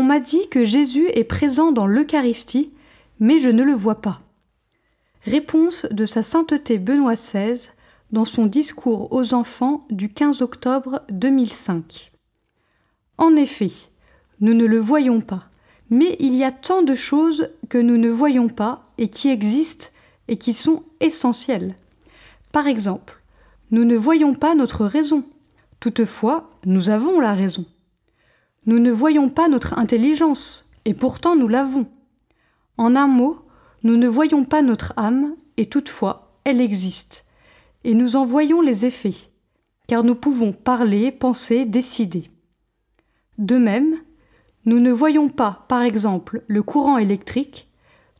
m'a dit que Jésus est présent dans l'Eucharistie, mais je ne le vois pas. Réponse de Sa Sainteté Benoît XVI dans son discours aux enfants du 15 octobre 2005. En effet, nous ne le voyons pas, mais il y a tant de choses que nous ne voyons pas et qui existent et qui sont essentielles. Par exemple, nous ne voyons pas notre raison. Toutefois, nous avons la raison. Nous ne voyons pas notre intelligence, et pourtant nous l'avons. En un mot, nous ne voyons pas notre âme, et toutefois elle existe, et nous en voyons les effets, car nous pouvons parler, penser, décider. De même, nous ne voyons pas, par exemple, le courant électrique,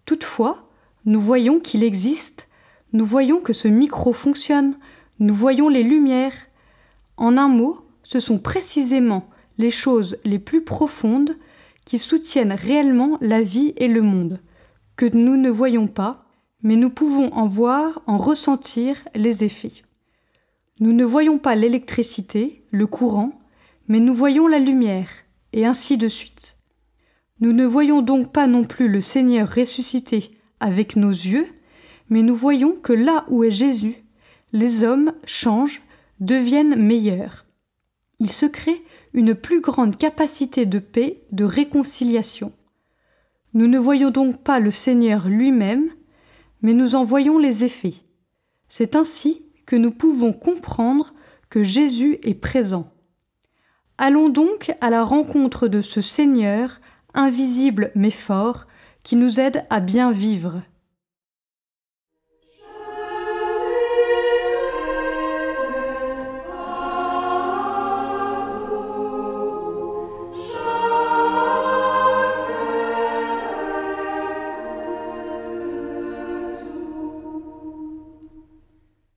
toutefois, nous voyons qu'il existe, nous voyons que ce micro fonctionne, nous voyons les lumières. En un mot, ce sont précisément les choses les plus profondes qui soutiennent réellement la vie et le monde, que nous ne voyons pas, mais nous pouvons en voir, en ressentir les effets. Nous ne voyons pas l'électricité, le courant, mais nous voyons la lumière, et ainsi de suite. Nous ne voyons donc pas non plus le Seigneur ressuscité avec nos yeux, mais nous voyons que là où est Jésus, les hommes changent, deviennent meilleurs. Il se crée une plus grande capacité de paix, de réconciliation. Nous ne voyons donc pas le Seigneur lui-même, mais nous en voyons les effets. C'est ainsi que nous pouvons comprendre que Jésus est présent. Allons donc à la rencontre de ce Seigneur, invisible mais fort, qui nous aide à bien vivre.